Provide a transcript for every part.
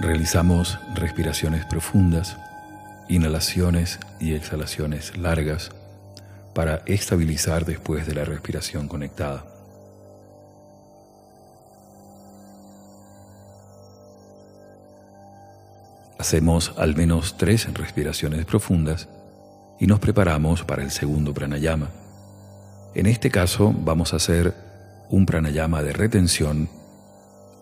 Realizamos respiraciones profundas, inhalaciones y exhalaciones largas para estabilizar después de la respiración conectada. Hacemos al menos tres respiraciones profundas y nos preparamos para el segundo pranayama. En este caso vamos a hacer un pranayama de retención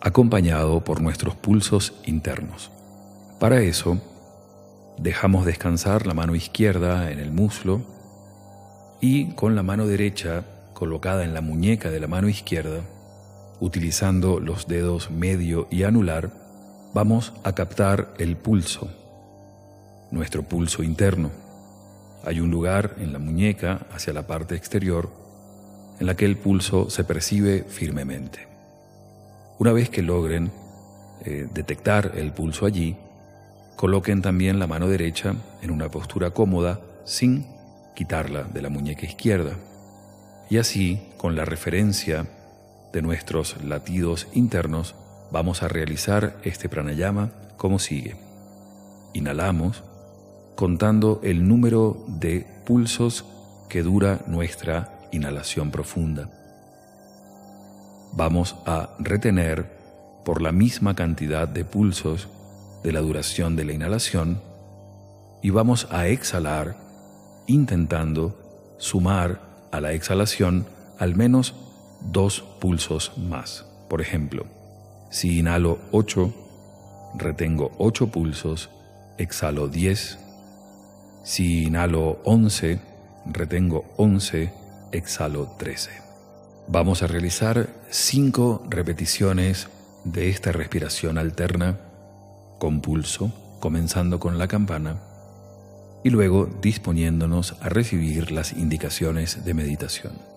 acompañado por nuestros pulsos internos. Para eso, dejamos descansar la mano izquierda en el muslo y con la mano derecha colocada en la muñeca de la mano izquierda, utilizando los dedos medio y anular, vamos a captar el pulso, nuestro pulso interno. Hay un lugar en la muñeca hacia la parte exterior en la que el pulso se percibe firmemente. Una vez que logren eh, detectar el pulso allí, coloquen también la mano derecha en una postura cómoda sin quitarla de la muñeca izquierda. Y así, con la referencia de nuestros latidos internos, vamos a realizar este pranayama como sigue. Inhalamos contando el número de pulsos que dura nuestra inhalación profunda. Vamos a retener por la misma cantidad de pulsos de la duración de la inhalación y vamos a exhalar intentando sumar a la exhalación al menos dos pulsos más. Por ejemplo, si inhalo 8, retengo 8 pulsos, exhalo 10. Si inhalo 11, retengo 11, exhalo 13. Vamos a realizar 5 repeticiones de esta respiración alterna con pulso, comenzando con la campana y luego disponiéndonos a recibir las indicaciones de meditación.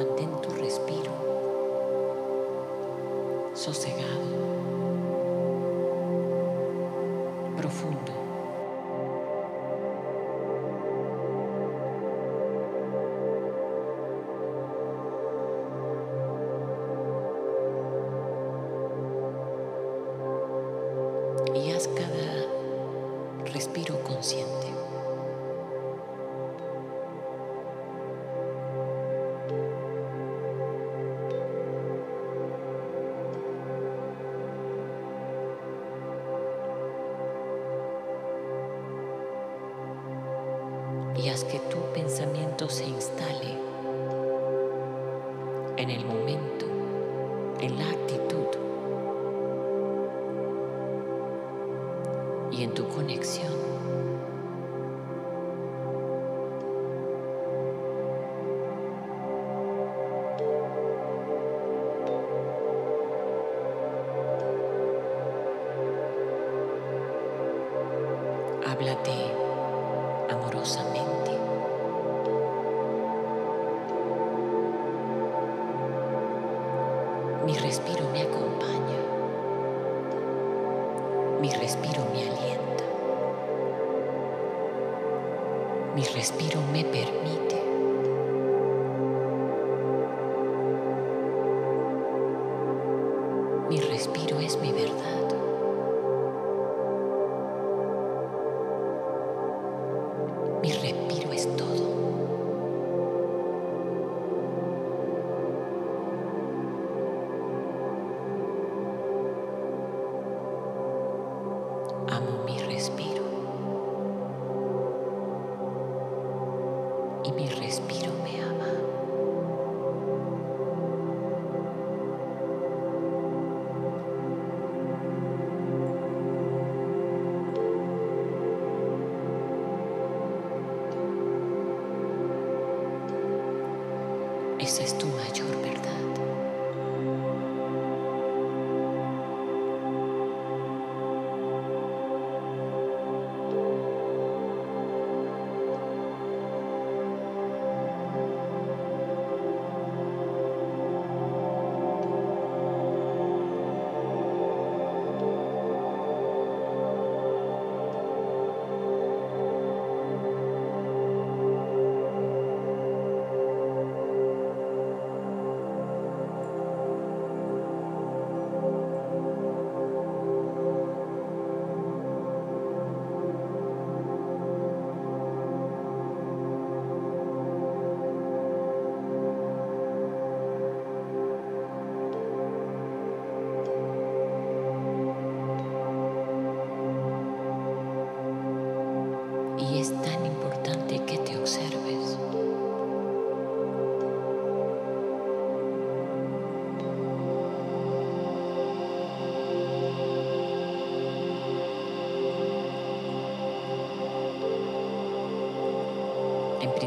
Y Mi respiro me alienta. Mi respiro me permite.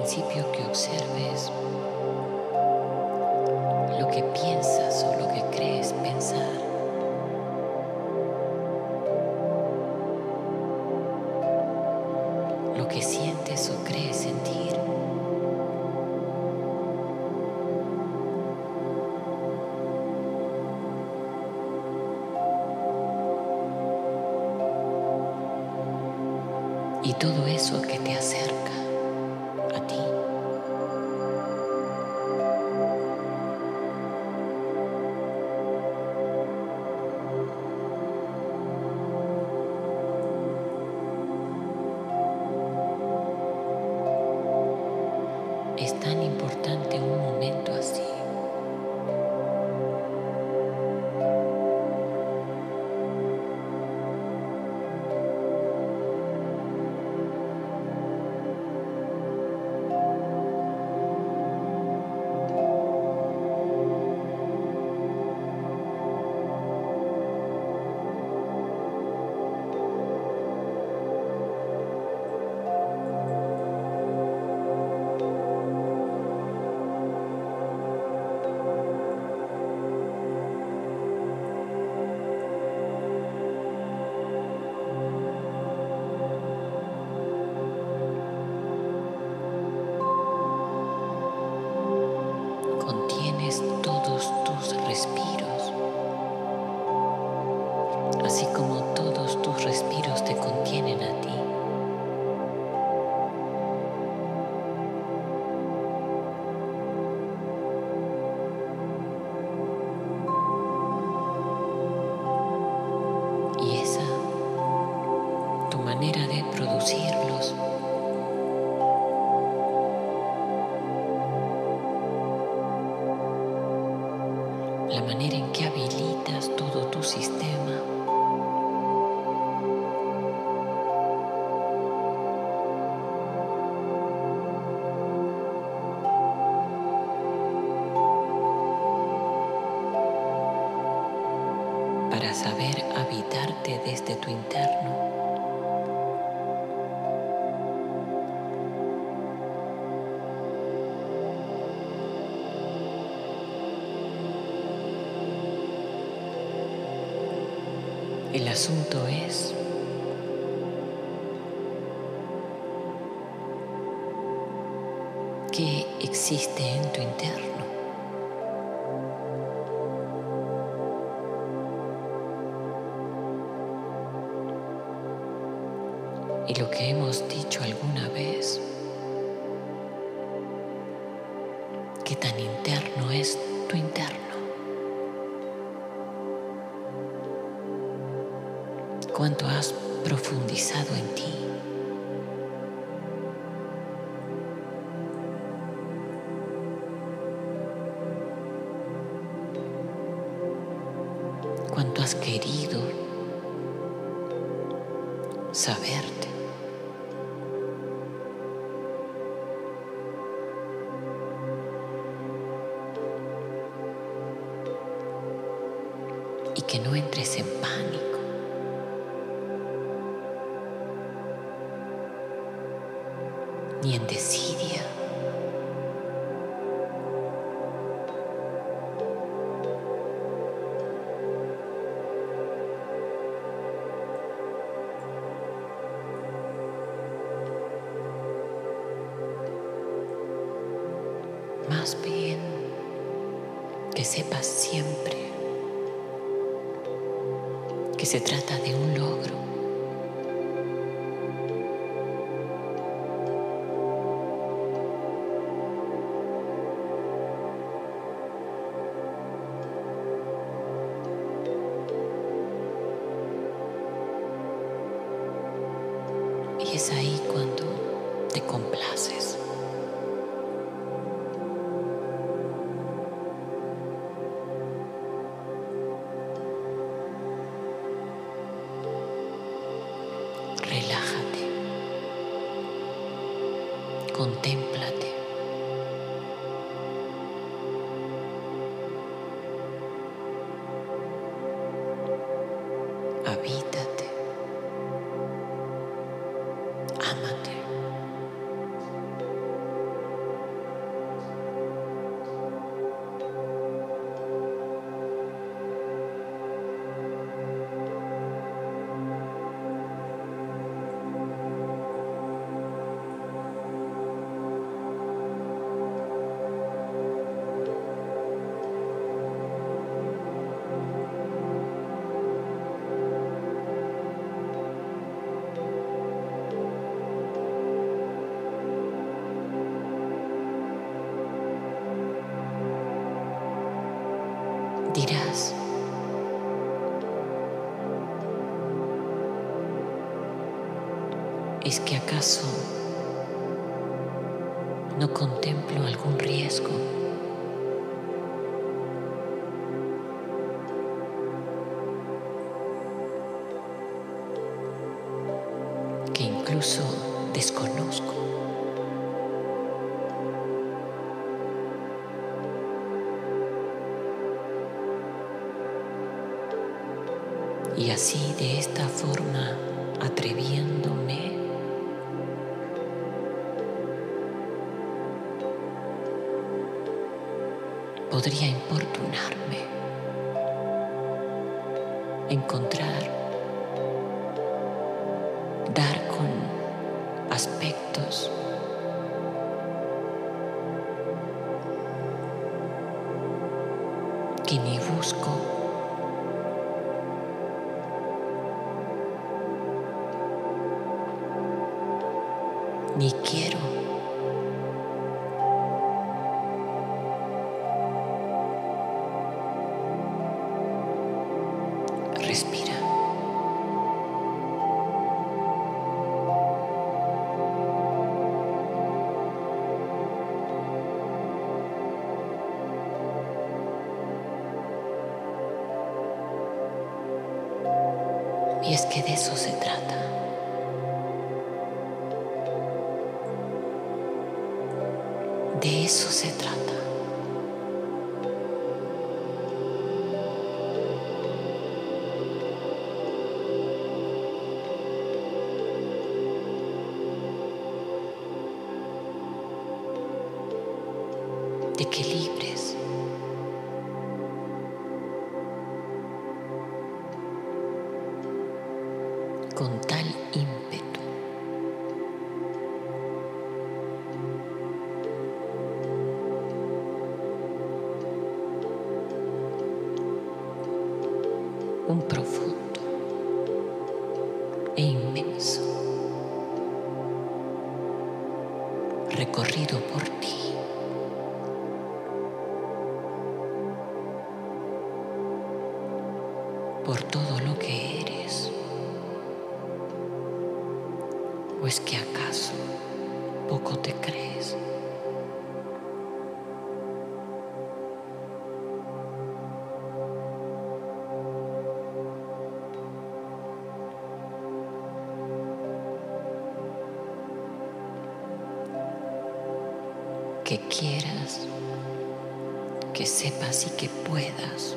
principio que observes la manera en que habilitas todo tu sistema. saberte. habita. ¿Es que acaso no contemplo algún riesgo? que incluso desconozco. Y así de esta forma, atreviéndome, podría importunarme, encontrar, con que quieras, que sepas y que puedas.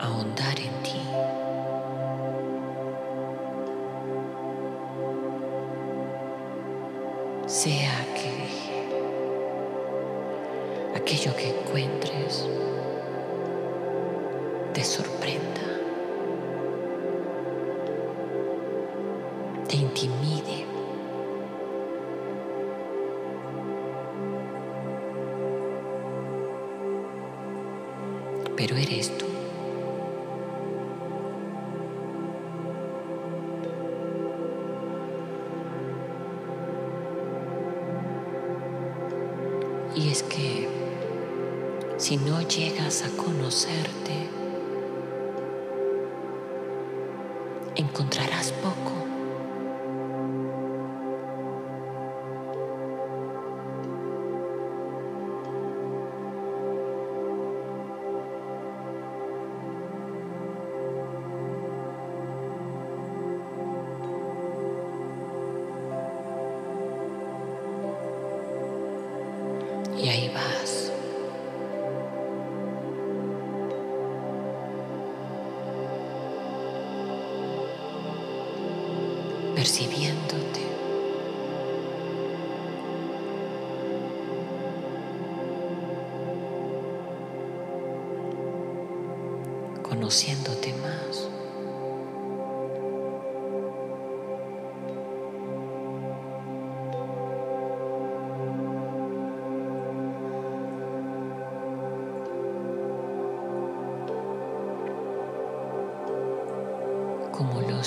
ahondar en ti. Sea que aquello que encuentres te sorprenda, intimide. Pero eres tú. Y es que si no llegas a conocerte,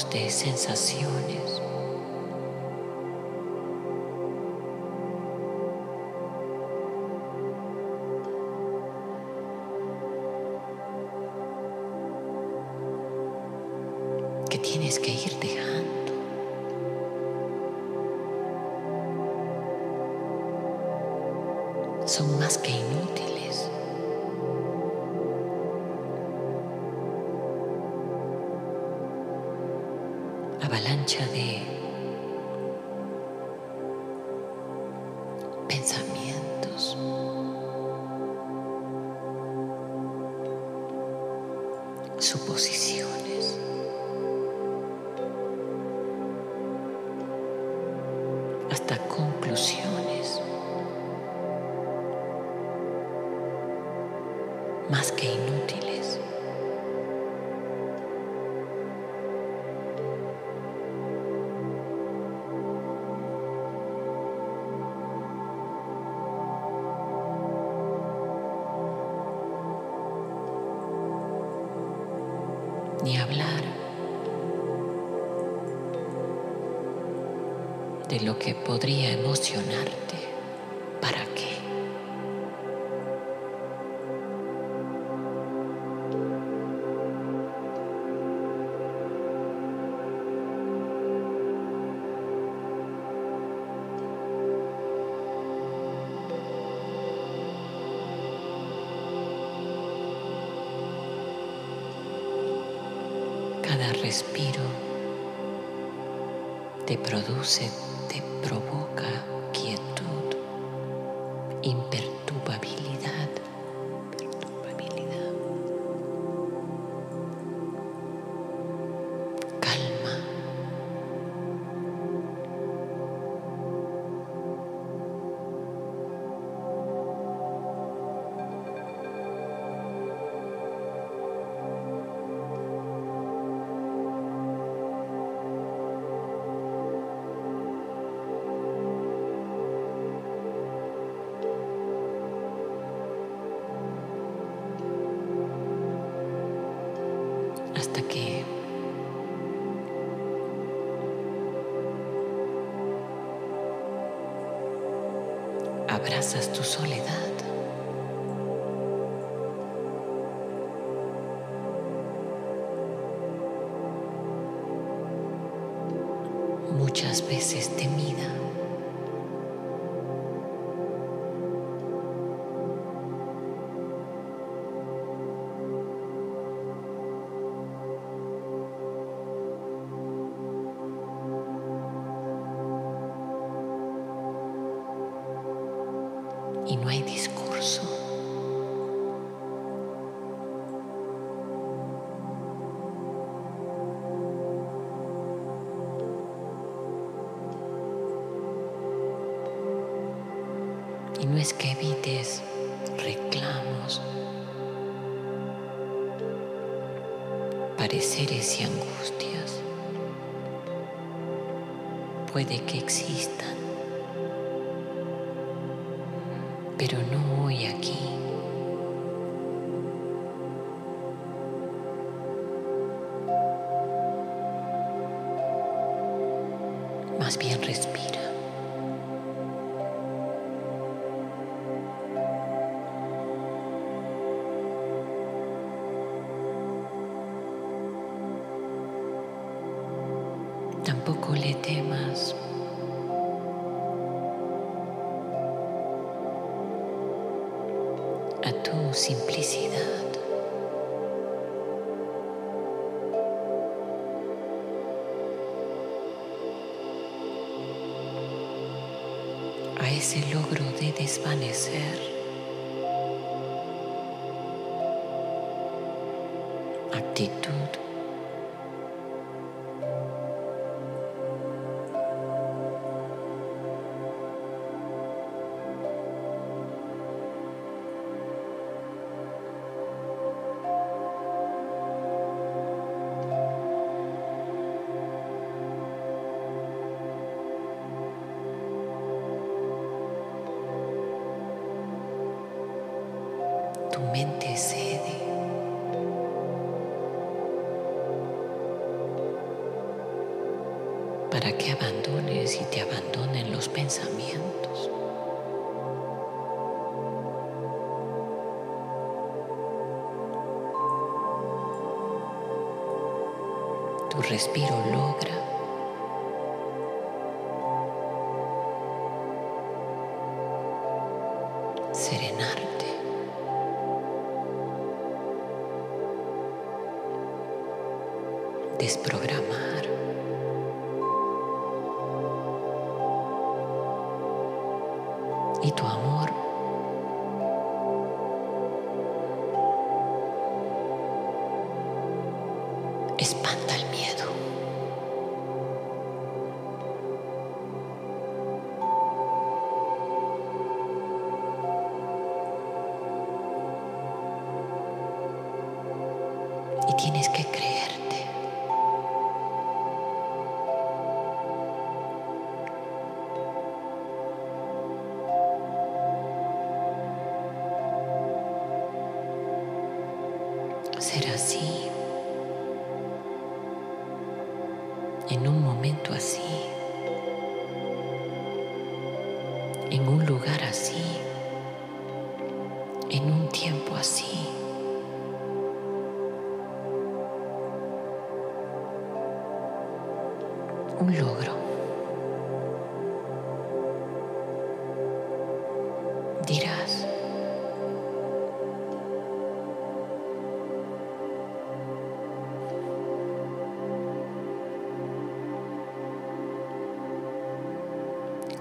de sensaciones. Ni hablar de lo que podría emocionarte. ¿Para qué? Produce, abrazas tu soledad. Tampoco le temas a tu simplicidad. A ese logro de desvanecer. Actitud. Respiro logra serenarte. desprogramar.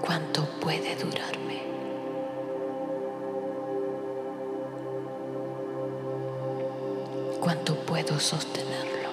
¿Cuánto puede durarme? ¿Cuánto puedo sostenerlo?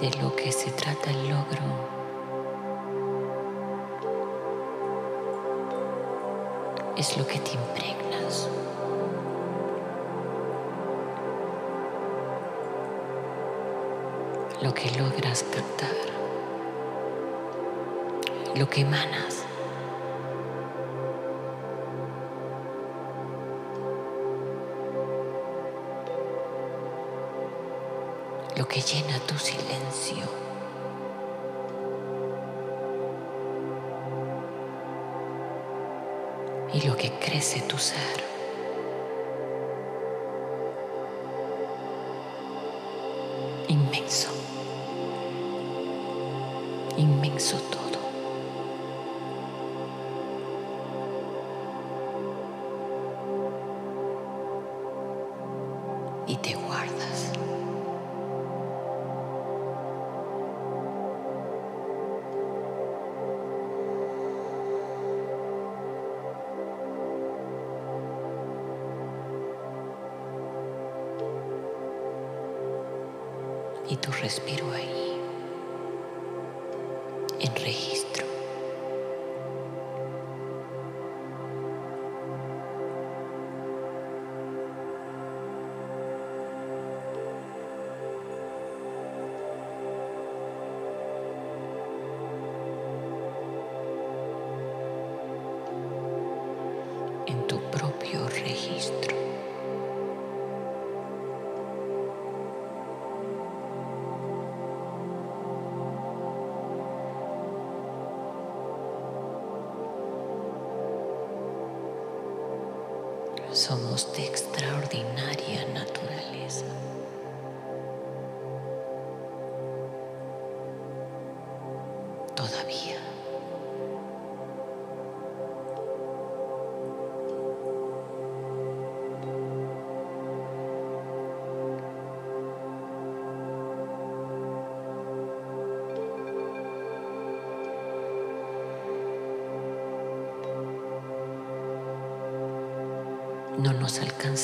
De lo que se trata el logro. Es lo que te impregnas. Lo que logras captar. Lo que emanas. Que llena tu silencio. Y lo que crece tu ser. y tu respiro ahí.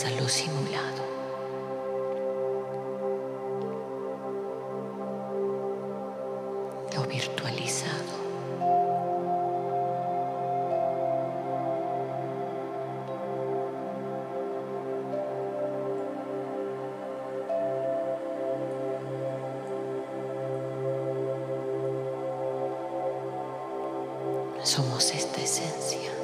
lo simulado. Lo virtualizado. Somos esta esencia.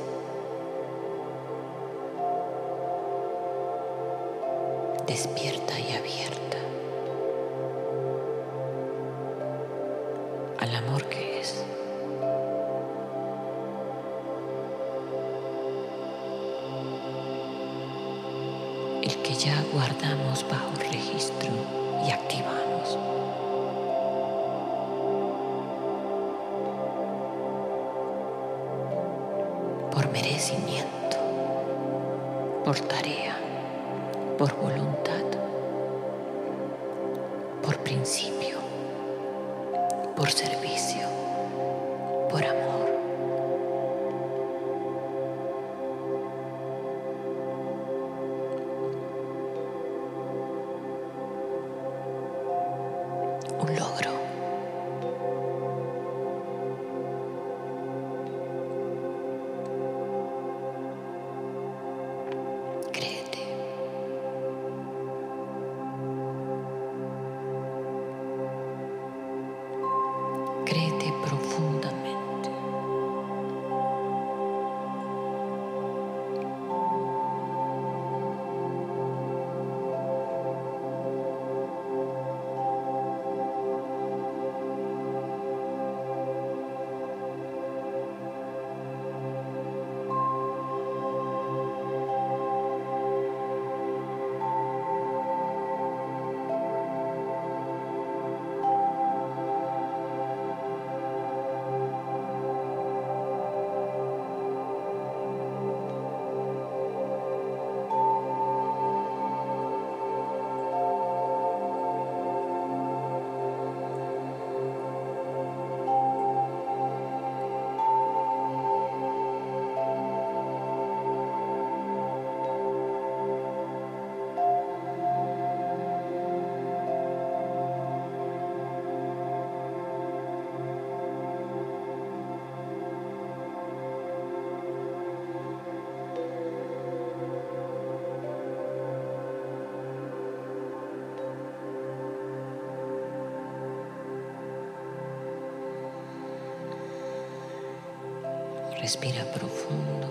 Respira profundo.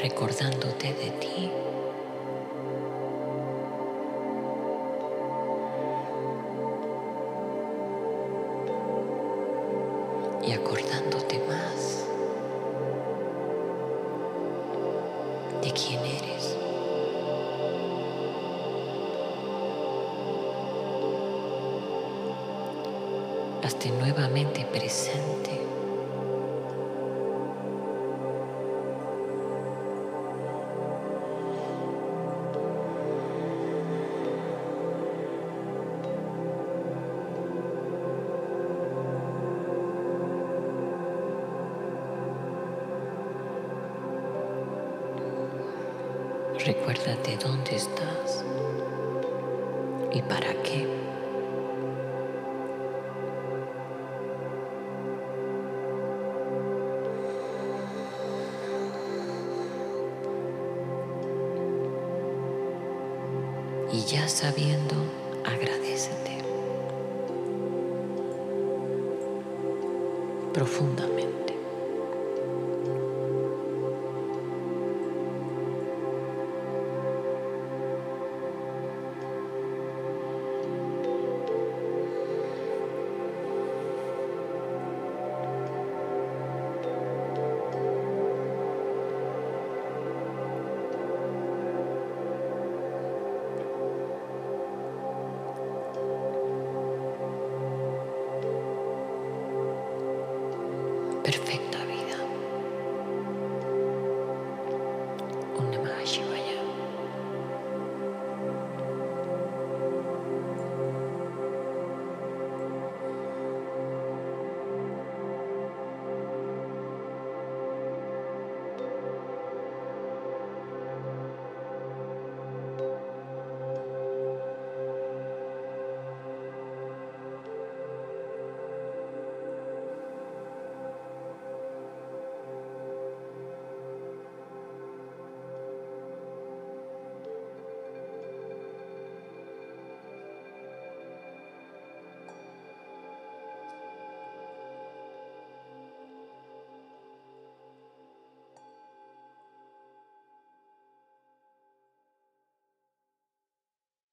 Recordándote de ti.